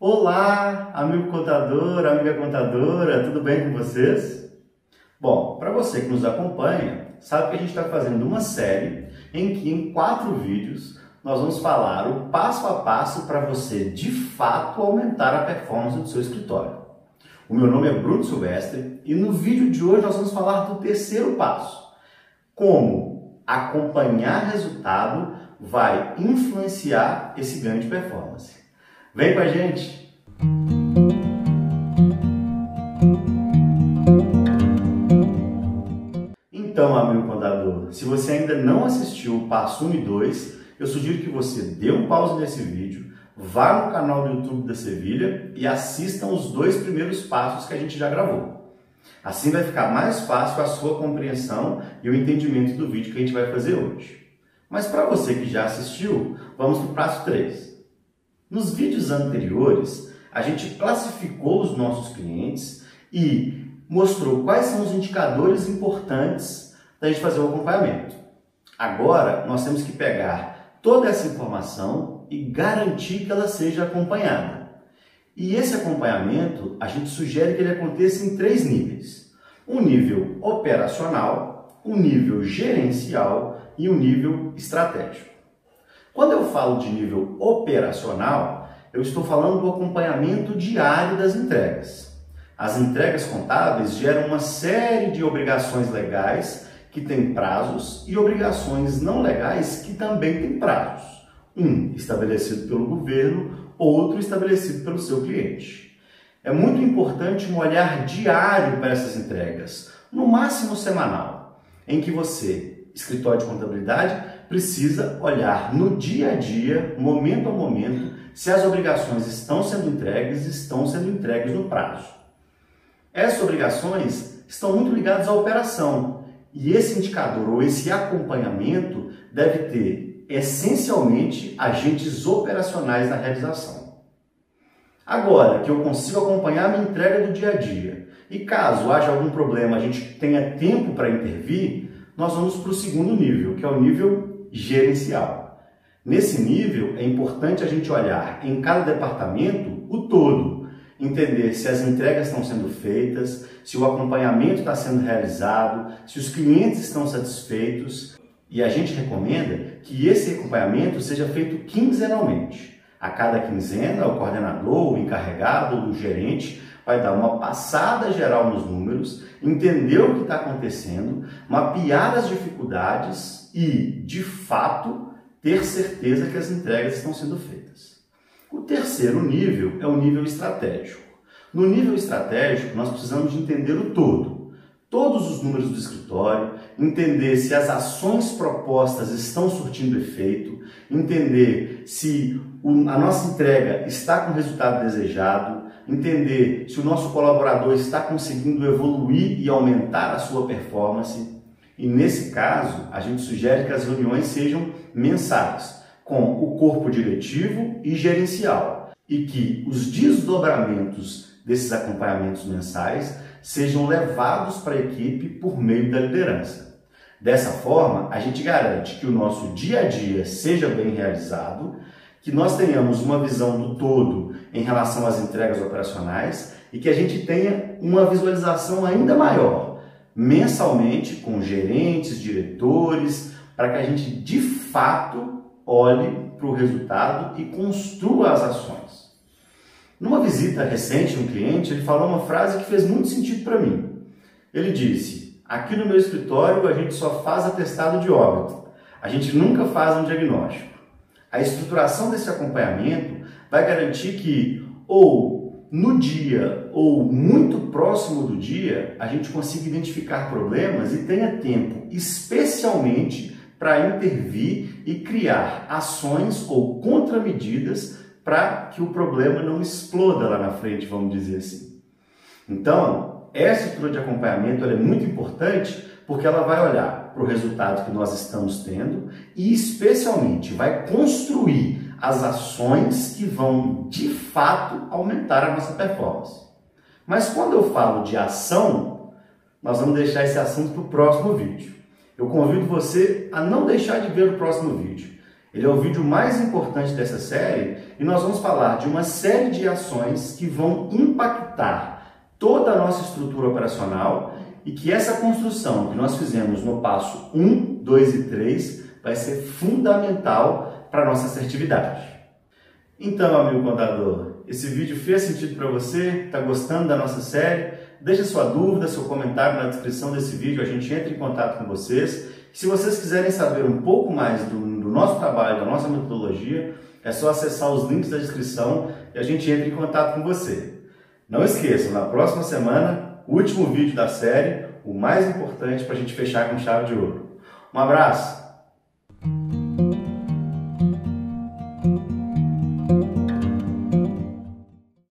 Olá, amigo contador, amiga contadora, tudo bem com vocês? Bom, para você que nos acompanha, sabe que a gente está fazendo uma série em que em quatro vídeos nós vamos falar o passo a passo para você de fato aumentar a performance do seu escritório. O meu nome é Bruno Silvestre e no vídeo de hoje nós vamos falar do terceiro passo, como acompanhar resultado vai influenciar esse ganho de performance. Vem com a gente! Então, amigo contador, se você ainda não assistiu o passo 1 e 2, eu sugiro que você dê um pause nesse vídeo, vá no canal do YouTube da Sevilha e assista os dois primeiros passos que a gente já gravou. Assim vai ficar mais fácil a sua compreensão e o entendimento do vídeo que a gente vai fazer hoje. Mas para você que já assistiu, vamos para o passo 3. Nos vídeos anteriores, a gente classificou os nossos clientes e mostrou quais são os indicadores importantes da gente fazer o acompanhamento. Agora, nós temos que pegar toda essa informação e garantir que ela seja acompanhada. E esse acompanhamento, a gente sugere que ele aconteça em três níveis: um nível operacional, um nível gerencial e um nível estratégico. Falo de nível operacional, eu estou falando do acompanhamento diário das entregas. As entregas contábeis geram uma série de obrigações legais que têm prazos e obrigações não legais que também têm prazos. Um estabelecido pelo governo, outro estabelecido pelo seu cliente. É muito importante um olhar diário para essas entregas, no máximo semanal, em que você escritório de contabilidade precisa olhar no dia a dia, momento a momento, se as obrigações estão sendo entregues e estão sendo entregues no prazo. Essas obrigações estão muito ligadas à operação e esse indicador ou esse acompanhamento deve ter essencialmente agentes operacionais na realização. Agora que eu consigo acompanhar a minha entrega do dia a dia e caso haja algum problema a gente tenha tempo para intervir, nós vamos para o segundo nível, que é o nível gerencial. Nesse nível, é importante a gente olhar em cada departamento o todo, entender se as entregas estão sendo feitas, se o acompanhamento está sendo realizado, se os clientes estão satisfeitos. E a gente recomenda que esse acompanhamento seja feito quinzenalmente. A cada quinzena, o coordenador, o encarregado, o gerente vai dar uma passada geral nos números, entender o que está acontecendo, mapear as dificuldades e, de fato, ter certeza que as entregas estão sendo feitas. O terceiro nível é o nível estratégico. No nível estratégico, nós precisamos de entender o todo, todos os números do escritório, entender se as ações propostas estão surtindo efeito, entender se a nossa entrega está com o resultado desejado, entender se o nosso colaborador está conseguindo evoluir e aumentar a sua performance. E nesse caso, a gente sugere que as reuniões sejam mensais, com o corpo diretivo e gerencial, e que os desdobramentos desses acompanhamentos mensais sejam levados para a equipe por meio da liderança. Dessa forma, a gente garante que o nosso dia a dia seja bem realizado que nós tenhamos uma visão do todo em relação às entregas operacionais e que a gente tenha uma visualização ainda maior mensalmente com gerentes, diretores, para que a gente de fato olhe para o resultado e construa as ações. Numa visita recente um cliente, ele falou uma frase que fez muito sentido para mim. Ele disse: Aqui no meu escritório a gente só faz atestado de óbito, a gente nunca faz um diagnóstico. A estruturação desse acompanhamento vai garantir que, ou no dia, ou muito próximo do dia, a gente consiga identificar problemas e tenha tempo, especialmente para intervir e criar ações ou contramedidas para que o problema não exploda lá na frente, vamos dizer assim. Então, essa estrutura de acompanhamento é muito importante porque ela vai olhar para o resultado que nós estamos tendo e, especialmente, vai construir as ações que vão de fato aumentar a nossa performance. Mas quando eu falo de ação, nós vamos deixar esse assunto para o próximo vídeo. Eu convido você a não deixar de ver o próximo vídeo. Ele é o vídeo mais importante dessa série e nós vamos falar de uma série de ações que vão impactar toda a nossa estrutura operacional e que essa construção que nós fizemos no passo 1, 2 e 3 vai ser fundamental para a nossa assertividade. Então, amigo contador, esse vídeo fez sentido para você? Está gostando da nossa série? Deixe sua dúvida, seu comentário na descrição desse vídeo, a gente entra em contato com vocês. Se vocês quiserem saber um pouco mais do, do nosso trabalho, da nossa metodologia, é só acessar os links da descrição e a gente entra em contato com você. Não esqueçam, na próxima semana, último vídeo da série, o mais importante para a gente fechar com chave de ouro. Um abraço!